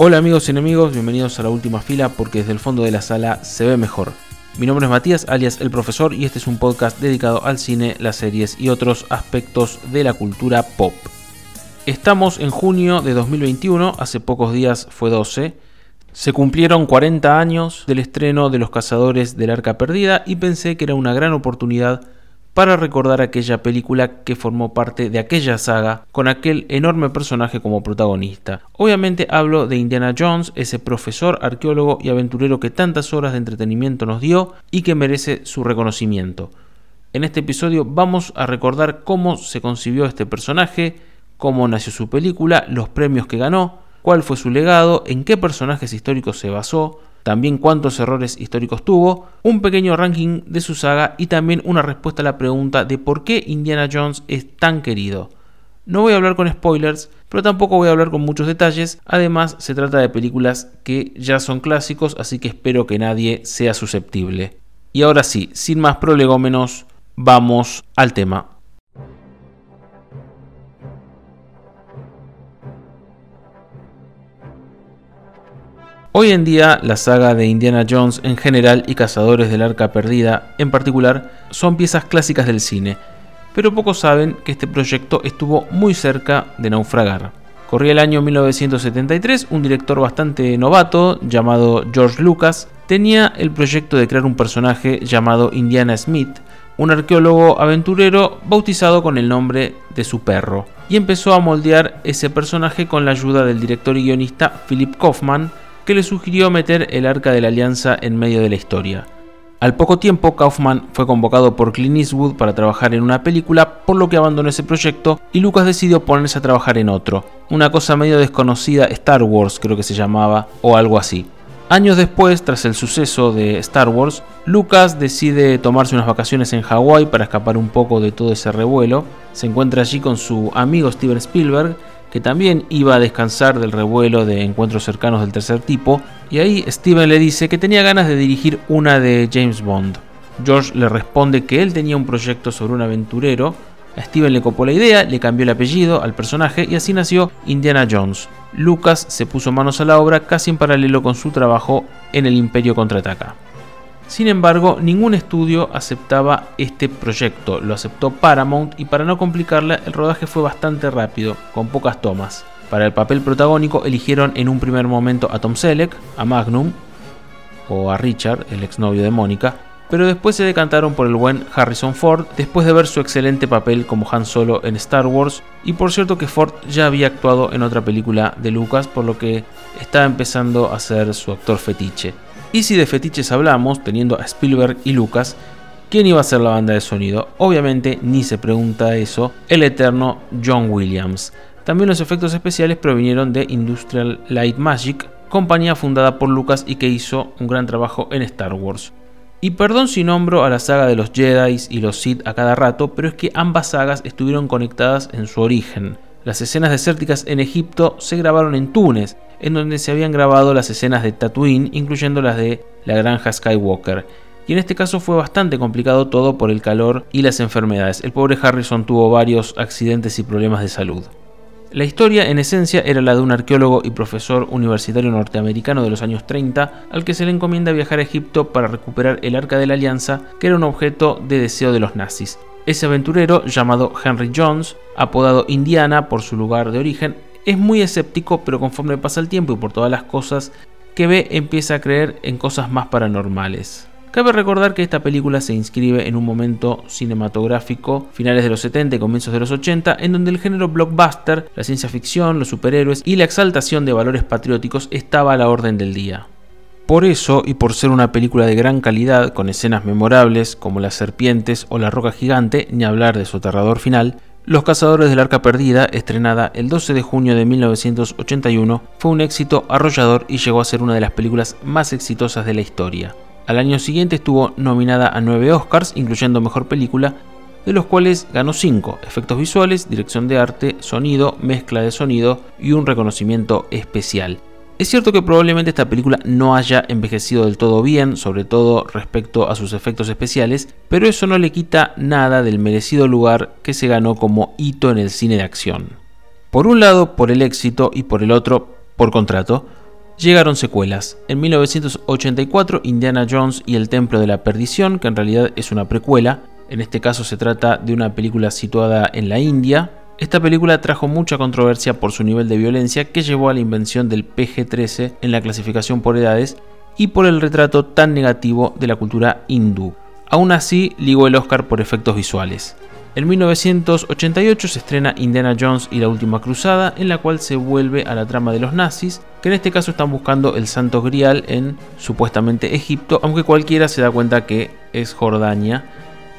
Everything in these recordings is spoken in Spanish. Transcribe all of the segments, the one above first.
Hola amigos y enemigos, bienvenidos a la última fila porque desde el fondo de la sala se ve mejor. Mi nombre es Matías, alias El Profesor, y este es un podcast dedicado al cine, las series y otros aspectos de la cultura pop. Estamos en junio de 2021, hace pocos días fue 12. Se cumplieron 40 años del estreno de Los Cazadores del Arca Perdida y pensé que era una gran oportunidad para recordar aquella película que formó parte de aquella saga con aquel enorme personaje como protagonista. Obviamente hablo de Indiana Jones, ese profesor, arqueólogo y aventurero que tantas horas de entretenimiento nos dio y que merece su reconocimiento. En este episodio vamos a recordar cómo se concibió este personaje, cómo nació su película, los premios que ganó, cuál fue su legado, en qué personajes históricos se basó, también cuántos errores históricos tuvo, un pequeño ranking de su saga y también una respuesta a la pregunta de por qué Indiana Jones es tan querido. No voy a hablar con spoilers, pero tampoco voy a hablar con muchos detalles, además se trata de películas que ya son clásicos, así que espero que nadie sea susceptible. Y ahora sí, sin más prolegómenos, vamos al tema. Hoy en día la saga de Indiana Jones en general y Cazadores del Arca Perdida en particular son piezas clásicas del cine, pero pocos saben que este proyecto estuvo muy cerca de naufragar. Corría el año 1973, un director bastante novato llamado George Lucas tenía el proyecto de crear un personaje llamado Indiana Smith, un arqueólogo aventurero bautizado con el nombre de su perro, y empezó a moldear ese personaje con la ayuda del director y guionista Philip Kaufman, que le sugirió meter el Arca de la Alianza en medio de la historia. Al poco tiempo, Kaufman fue convocado por Clint Eastwood para trabajar en una película, por lo que abandonó ese proyecto y Lucas decidió ponerse a trabajar en otro, una cosa medio desconocida, Star Wars creo que se llamaba, o algo así. Años después, tras el suceso de Star Wars, Lucas decide tomarse unas vacaciones en Hawái para escapar un poco de todo ese revuelo. Se encuentra allí con su amigo Steven Spielberg que también iba a descansar del revuelo de encuentros cercanos del tercer tipo, y ahí Steven le dice que tenía ganas de dirigir una de James Bond. George le responde que él tenía un proyecto sobre un aventurero, a Steven le copó la idea, le cambió el apellido al personaje y así nació Indiana Jones. Lucas se puso manos a la obra casi en paralelo con su trabajo en el Imperio Contraataca. Sin embargo, ningún estudio aceptaba este proyecto, lo aceptó Paramount y para no complicarla, el rodaje fue bastante rápido, con pocas tomas. Para el papel protagónico eligieron en un primer momento a Tom Selleck, a Magnum o a Richard, el exnovio de Mónica, pero después se decantaron por el buen Harrison Ford después de ver su excelente papel como Han Solo en Star Wars y por cierto que Ford ya había actuado en otra película de Lucas por lo que estaba empezando a ser su actor fetiche. Y si de fetiches hablamos, teniendo a Spielberg y Lucas, ¿quién iba a ser la banda de sonido? Obviamente ni se pregunta eso, el eterno John Williams. También los efectos especiales provinieron de Industrial Light Magic, compañía fundada por Lucas y que hizo un gran trabajo en Star Wars. Y perdón si nombro a la saga de los Jedi y los Sith a cada rato, pero es que ambas sagas estuvieron conectadas en su origen. Las escenas desérticas en Egipto se grabaron en Túnez, en donde se habían grabado las escenas de Tatooine, incluyendo las de la granja Skywalker. Y en este caso fue bastante complicado todo por el calor y las enfermedades. El pobre Harrison tuvo varios accidentes y problemas de salud. La historia, en esencia, era la de un arqueólogo y profesor universitario norteamericano de los años 30, al que se le encomienda viajar a Egipto para recuperar el Arca de la Alianza, que era un objeto de deseo de los nazis. Ese aventurero, llamado Henry Jones, apodado Indiana por su lugar de origen, es muy escéptico, pero conforme pasa el tiempo y por todas las cosas que ve, empieza a creer en cosas más paranormales. Cabe recordar que esta película se inscribe en un momento cinematográfico, finales de los 70 y comienzos de los 80, en donde el género blockbuster, la ciencia ficción, los superhéroes y la exaltación de valores patrióticos estaba a la orden del día. Por eso, y por ser una película de gran calidad, con escenas memorables como las serpientes o la roca gigante, ni hablar de su aterrador final, los Cazadores del Arca Perdida, estrenada el 12 de junio de 1981, fue un éxito arrollador y llegó a ser una de las películas más exitosas de la historia. Al año siguiente estuvo nominada a 9 Oscars, incluyendo Mejor Película, de los cuales ganó 5, efectos visuales, dirección de arte, sonido, mezcla de sonido y un reconocimiento especial. Es cierto que probablemente esta película no haya envejecido del todo bien, sobre todo respecto a sus efectos especiales, pero eso no le quita nada del merecido lugar que se ganó como hito en el cine de acción. Por un lado por el éxito y por el otro por contrato, llegaron secuelas. En 1984, Indiana Jones y el Templo de la Perdición, que en realidad es una precuela, en este caso se trata de una película situada en la India. Esta película trajo mucha controversia por su nivel de violencia que llevó a la invención del PG-13 en la clasificación por edades y por el retrato tan negativo de la cultura hindú. Aún así, ligó el Oscar por efectos visuales. En 1988 se estrena Indiana Jones y la Última Cruzada, en la cual se vuelve a la trama de los nazis, que en este caso están buscando el Santo Grial en supuestamente Egipto, aunque cualquiera se da cuenta que es Jordania,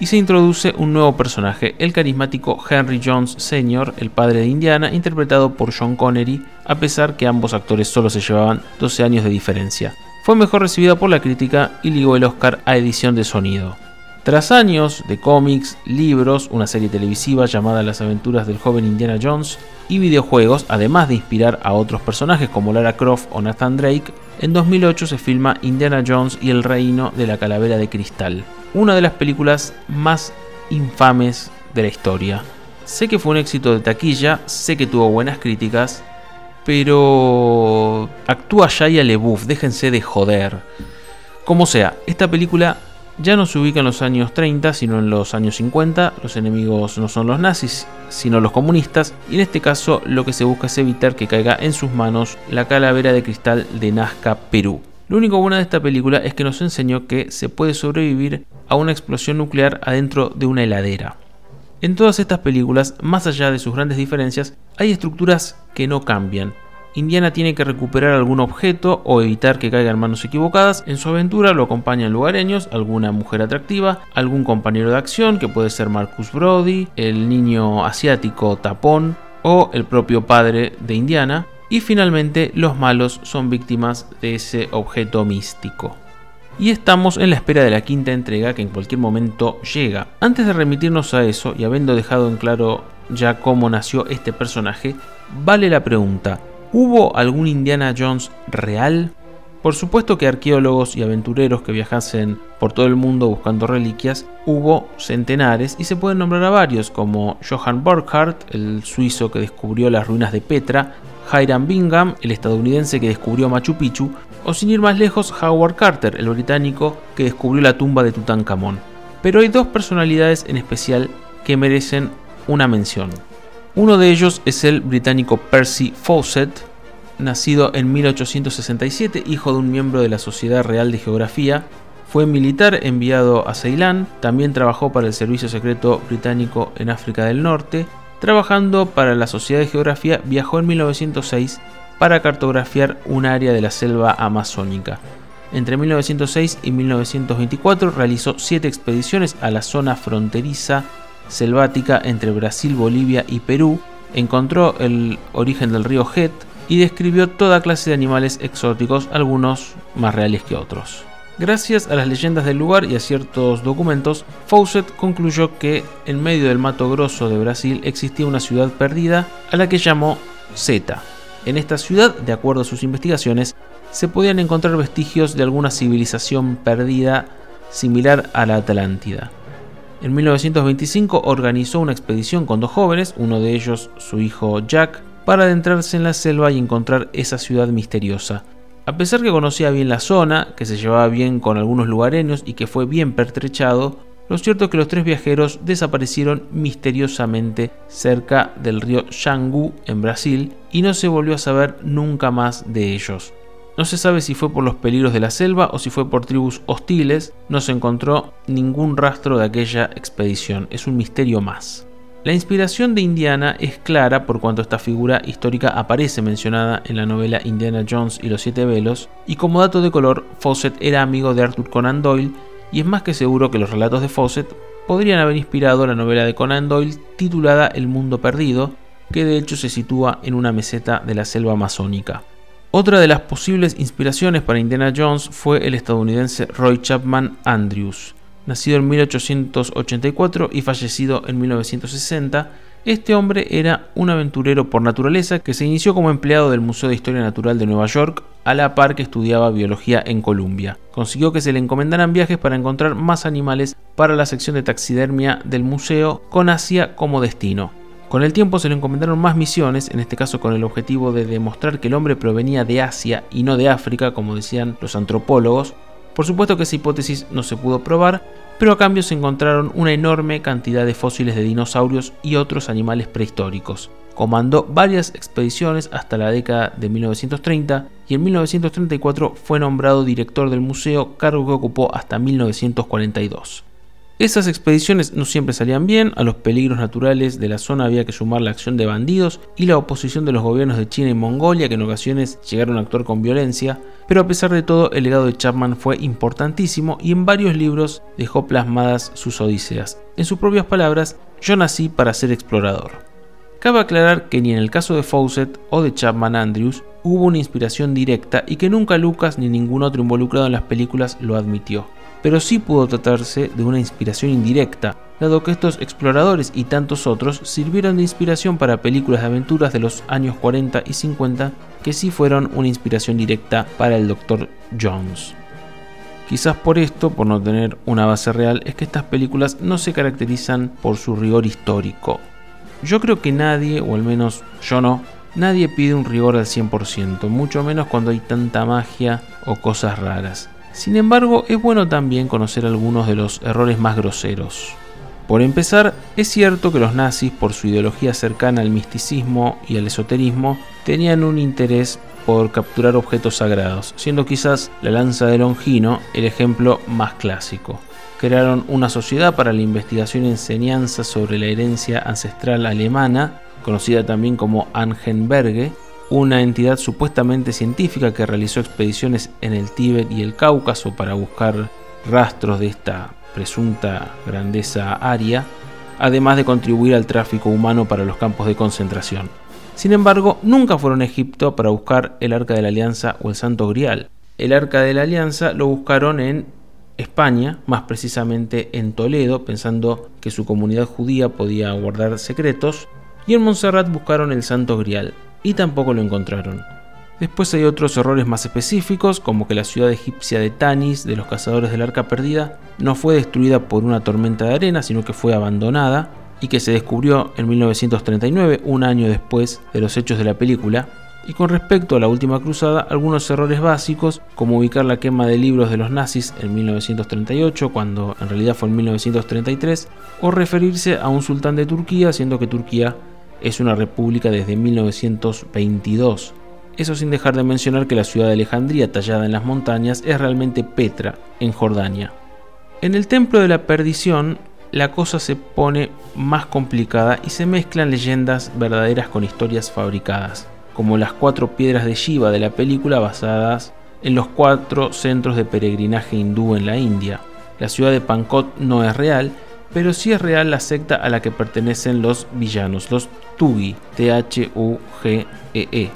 y se introduce un nuevo personaje, el carismático Henry Jones Sr., el padre de Indiana, interpretado por John Connery, a pesar que ambos actores solo se llevaban 12 años de diferencia. Fue mejor recibida por la crítica y ligó el Oscar a edición de sonido. Tras años de cómics, libros, una serie televisiva llamada Las aventuras del joven Indiana Jones y videojuegos, además de inspirar a otros personajes como Lara Croft o Nathan Drake, en 2008 se filma Indiana Jones y el reino de la calavera de cristal, una de las películas más infames de la historia. Sé que fue un éxito de taquilla, sé que tuvo buenas críticas, pero actúa Shia LeBouf, déjense de joder. Como sea, esta película ya no se ubica en los años 30, sino en los años 50. Los enemigos no son los nazis, sino los comunistas. Y en este caso lo que se busca es evitar que caiga en sus manos la calavera de cristal de Nazca, Perú. Lo único bueno de esta película es que nos enseñó que se puede sobrevivir a una explosión nuclear adentro de una heladera. En todas estas películas, más allá de sus grandes diferencias, hay estructuras que no cambian, Indiana tiene que recuperar algún objeto o evitar que caiga en manos equivocadas. En su aventura lo acompañan lugareños, alguna mujer atractiva, algún compañero de acción que puede ser Marcus Brody, el niño asiático Tapón o el propio padre de Indiana. Y finalmente los malos son víctimas de ese objeto místico. Y estamos en la espera de la quinta entrega que en cualquier momento llega. Antes de remitirnos a eso y habiendo dejado en claro ya cómo nació este personaje, vale la pregunta, ¿Hubo algún Indiana Jones real? Por supuesto que arqueólogos y aventureros que viajasen por todo el mundo buscando reliquias, hubo centenares y se pueden nombrar a varios como Johann Burkhardt, el suizo que descubrió las ruinas de Petra, Hiram Bingham, el estadounidense que descubrió Machu Picchu, o sin ir más lejos, Howard Carter, el británico que descubrió la tumba de Tutankamón. Pero hay dos personalidades en especial que merecen una mención. Uno de ellos es el británico Percy Fawcett, nacido en 1867, hijo de un miembro de la Sociedad Real de Geografía. Fue militar enviado a Ceilán, también trabajó para el Servicio Secreto Británico en África del Norte. Trabajando para la Sociedad de Geografía, viajó en 1906 para cartografiar un área de la selva amazónica. Entre 1906 y 1924 realizó siete expediciones a la zona fronteriza selvática entre Brasil, Bolivia y Perú, encontró el origen del río Het y describió toda clase de animales exóticos, algunos más reales que otros. Gracias a las leyendas del lugar y a ciertos documentos, Fawcett concluyó que en medio del Mato Grosso de Brasil existía una ciudad perdida a la que llamó Zeta. En esta ciudad, de acuerdo a sus investigaciones, se podían encontrar vestigios de alguna civilización perdida similar a la Atlántida. En 1925 organizó una expedición con dos jóvenes, uno de ellos su hijo Jack, para adentrarse en la selva y encontrar esa ciudad misteriosa. A pesar que conocía bien la zona, que se llevaba bien con algunos lugareños y que fue bien pertrechado, lo cierto es que los tres viajeros desaparecieron misteriosamente cerca del río Xangu en Brasil y no se volvió a saber nunca más de ellos. No se sabe si fue por los peligros de la selva o si fue por tribus hostiles, no se encontró ningún rastro de aquella expedición, es un misterio más. La inspiración de Indiana es clara por cuanto esta figura histórica aparece mencionada en la novela Indiana Jones y los Siete Velos, y como dato de color, Fawcett era amigo de Arthur Conan Doyle, y es más que seguro que los relatos de Fawcett podrían haber inspirado la novela de Conan Doyle titulada El Mundo Perdido, que de hecho se sitúa en una meseta de la selva amazónica. Otra de las posibles inspiraciones para Indiana Jones fue el estadounidense Roy Chapman Andrews. Nacido en 1884 y fallecido en 1960, este hombre era un aventurero por naturaleza que se inició como empleado del Museo de Historia Natural de Nueva York a la par que estudiaba biología en Columbia. Consiguió que se le encomendaran viajes para encontrar más animales para la sección de taxidermia del museo con Asia como destino. Con el tiempo se le encomendaron más misiones, en este caso con el objetivo de demostrar que el hombre provenía de Asia y no de África, como decían los antropólogos. Por supuesto que esa hipótesis no se pudo probar, pero a cambio se encontraron una enorme cantidad de fósiles de dinosaurios y otros animales prehistóricos. Comandó varias expediciones hasta la década de 1930 y en 1934 fue nombrado director del museo, cargo que ocupó hasta 1942. Esas expediciones no siempre salían bien, a los peligros naturales de la zona había que sumar la acción de bandidos y la oposición de los gobiernos de China y Mongolia que en ocasiones llegaron a actuar con violencia, pero a pesar de todo el legado de Chapman fue importantísimo y en varios libros dejó plasmadas sus odiseas. En sus propias palabras, yo nací para ser explorador. Cabe aclarar que ni en el caso de Fawcett o de Chapman Andrews hubo una inspiración directa y que nunca Lucas ni ningún otro involucrado en las películas lo admitió pero sí pudo tratarse de una inspiración indirecta, dado que estos exploradores y tantos otros sirvieron de inspiración para películas de aventuras de los años 40 y 50 que sí fueron una inspiración directa para el Dr. Jones. Quizás por esto, por no tener una base real, es que estas películas no se caracterizan por su rigor histórico. Yo creo que nadie, o al menos yo no, nadie pide un rigor al 100%, mucho menos cuando hay tanta magia o cosas raras. Sin embargo, es bueno también conocer algunos de los errores más groseros. Por empezar, es cierto que los nazis, por su ideología cercana al misticismo y al esoterismo, tenían un interés por capturar objetos sagrados, siendo quizás la lanza de Longino el ejemplo más clásico. Crearon una sociedad para la investigación y enseñanza sobre la herencia ancestral alemana, conocida también como Angenberge, una entidad supuestamente científica que realizó expediciones en el Tíbet y el Cáucaso para buscar rastros de esta presunta grandeza aria, además de contribuir al tráfico humano para los campos de concentración. Sin embargo, nunca fueron a Egipto para buscar el Arca de la Alianza o el Santo Grial. El Arca de la Alianza lo buscaron en España, más precisamente en Toledo, pensando que su comunidad judía podía guardar secretos, y en Montserrat buscaron el Santo Grial y tampoco lo encontraron. Después hay otros errores más específicos, como que la ciudad egipcia de Tanis, de los cazadores del arca perdida, no fue destruida por una tormenta de arena, sino que fue abandonada y que se descubrió en 1939, un año después de los hechos de la película. Y con respecto a la última cruzada, algunos errores básicos, como ubicar la quema de libros de los nazis en 1938, cuando en realidad fue en 1933, o referirse a un sultán de Turquía, siendo que Turquía es una república desde 1922. Eso sin dejar de mencionar que la ciudad de Alejandría, tallada en las montañas, es realmente Petra, en Jordania. En el Templo de la Perdición, la cosa se pone más complicada y se mezclan leyendas verdaderas con historias fabricadas, como las cuatro piedras de Shiva de la película basadas en los cuatro centros de peregrinaje hindú en la India. La ciudad de Pankot no es real pero sí es real la secta a la que pertenecen los villanos, los Tugi, T-H-U-G-E-E, e,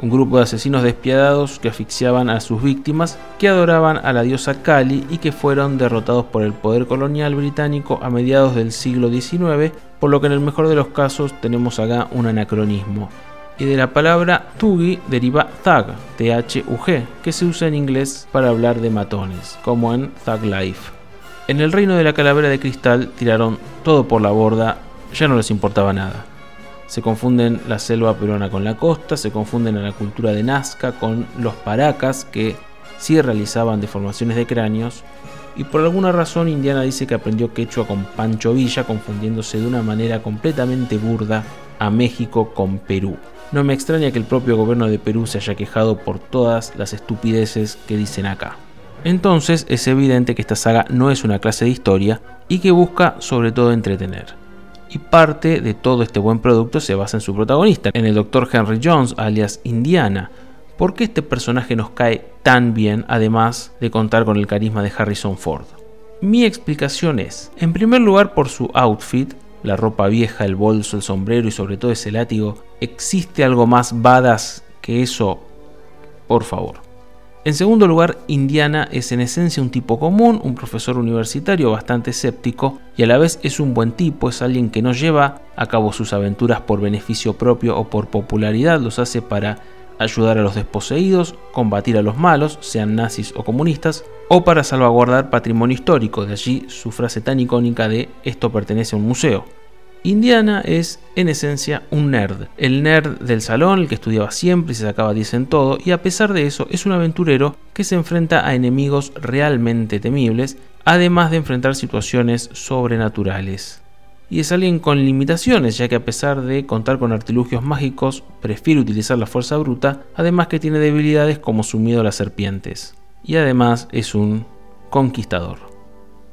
un grupo de asesinos despiadados que asfixiaban a sus víctimas, que adoraban a la diosa Kali y que fueron derrotados por el poder colonial británico a mediados del siglo XIX, por lo que en el mejor de los casos tenemos acá un anacronismo. Y de la palabra Tugi deriva Thug, T-H-U-G, que se usa en inglés para hablar de matones, como en Thug Life. En el reino de la calavera de cristal tiraron todo por la borda, ya no les importaba nada. Se confunden la selva peruana con la costa, se confunden a la cultura de Nazca con los paracas que sí realizaban deformaciones de cráneos, y por alguna razón Indiana dice que aprendió quechua con Pancho Villa, confundiéndose de una manera completamente burda a México con Perú. No me extraña que el propio gobierno de Perú se haya quejado por todas las estupideces que dicen acá. Entonces es evidente que esta saga no es una clase de historia y que busca sobre todo entretener. Y parte de todo este buen producto se basa en su protagonista, en el Dr. Henry Jones, alias Indiana. ¿Por qué este personaje nos cae tan bien, además de contar con el carisma de Harrison Ford? Mi explicación es, en primer lugar por su outfit, la ropa vieja, el bolso, el sombrero y sobre todo ese látigo, ¿existe algo más badass que eso? Por favor. En segundo lugar, Indiana es en esencia un tipo común, un profesor universitario bastante escéptico y a la vez es un buen tipo, es alguien que no lleva a cabo sus aventuras por beneficio propio o por popularidad, los hace para ayudar a los desposeídos, combatir a los malos, sean nazis o comunistas, o para salvaguardar patrimonio histórico, de allí su frase tan icónica de esto pertenece a un museo. Indiana es, en esencia, un nerd. El nerd del salón, el que estudiaba siempre y se sacaba 10 en todo, y a pesar de eso es un aventurero que se enfrenta a enemigos realmente temibles, además de enfrentar situaciones sobrenaturales. Y es alguien con limitaciones, ya que a pesar de contar con artilugios mágicos, prefiere utilizar la fuerza bruta, además que tiene debilidades como su miedo a las serpientes. Y además es un conquistador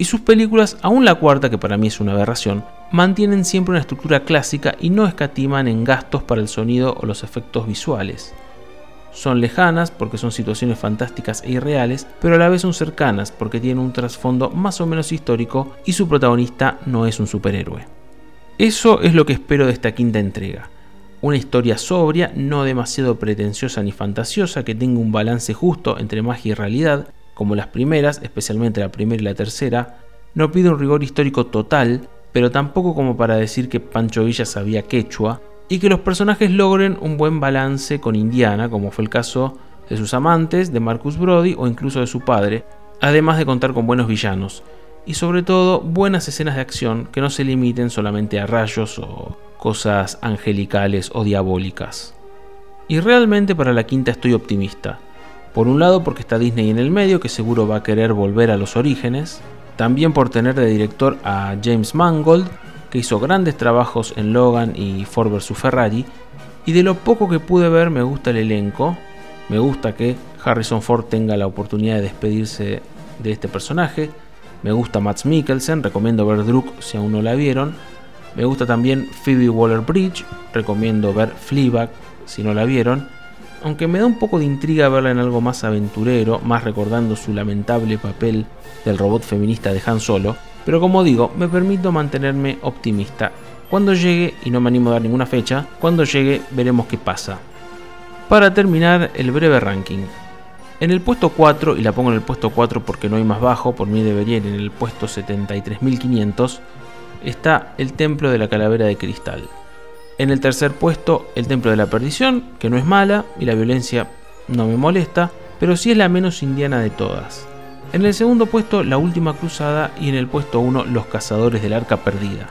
y sus películas, aún la cuarta, que para mí es una aberración, mantienen siempre una estructura clásica y no escatiman en gastos para el sonido o los efectos visuales. Son lejanas porque son situaciones fantásticas e irreales, pero a la vez son cercanas porque tienen un trasfondo más o menos histórico y su protagonista no es un superhéroe. Eso es lo que espero de esta quinta entrega. Una historia sobria, no demasiado pretenciosa ni fantasiosa, que tenga un balance justo entre magia y realidad, como las primeras, especialmente la primera y la tercera, no pide un rigor histórico total, pero tampoco como para decir que Pancho Villa sabía quechua, y que los personajes logren un buen balance con Indiana, como fue el caso de sus amantes, de Marcus Brody o incluso de su padre, además de contar con buenos villanos, y sobre todo buenas escenas de acción que no se limiten solamente a rayos o cosas angelicales o diabólicas. Y realmente para la quinta estoy optimista. Por un lado porque está Disney en el medio, que seguro va a querer volver a los orígenes. También por tener de director a James Mangold, que hizo grandes trabajos en Logan y Ford vs Ferrari. Y de lo poco que pude ver me gusta el elenco. Me gusta que Harrison Ford tenga la oportunidad de despedirse de este personaje. Me gusta Matt Mikkelsen, recomiendo ver Druk si aún no la vieron. Me gusta también Phoebe Waller-Bridge, recomiendo ver Fleabag si no la vieron aunque me da un poco de intriga verla en algo más aventurero, más recordando su lamentable papel del robot feminista de Han Solo, pero como digo, me permito mantenerme optimista. Cuando llegue, y no me animo a dar ninguna fecha, cuando llegue veremos qué pasa. Para terminar, el breve ranking. En el puesto 4, y la pongo en el puesto 4 porque no hay más bajo, por mí debería ir en el puesto 73.500, está el Templo de la Calavera de Cristal. En el tercer puesto, El Templo de la Perdición, que no es mala y la violencia no me molesta, pero sí es la menos indiana de todas. En el segundo puesto, La Última Cruzada y en el puesto 1, Los Cazadores del Arca Perdida.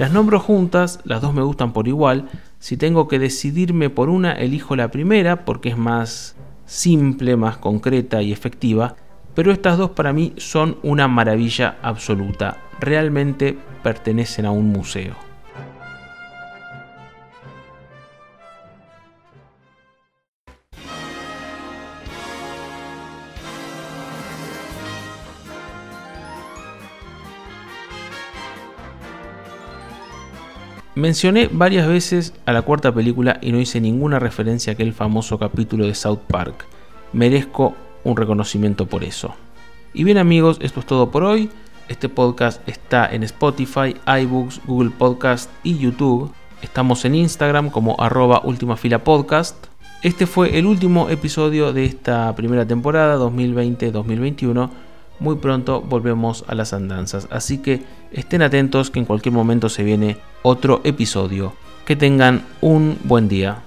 Las nombro juntas, las dos me gustan por igual. Si tengo que decidirme por una, elijo la primera porque es más simple, más concreta y efectiva. Pero estas dos para mí son una maravilla absoluta. Realmente pertenecen a un museo. Mencioné varias veces a la cuarta película y no hice ninguna referencia a aquel famoso capítulo de South Park. Merezco un reconocimiento por eso. Y bien amigos, esto es todo por hoy. Este podcast está en Spotify, iBooks, Google Podcast y YouTube. Estamos en Instagram como arroba podcast. Este fue el último episodio de esta primera temporada 2020-2021 muy pronto volvemos a las andanzas. Así que estén atentos que en cualquier momento se viene otro episodio. Que tengan un buen día.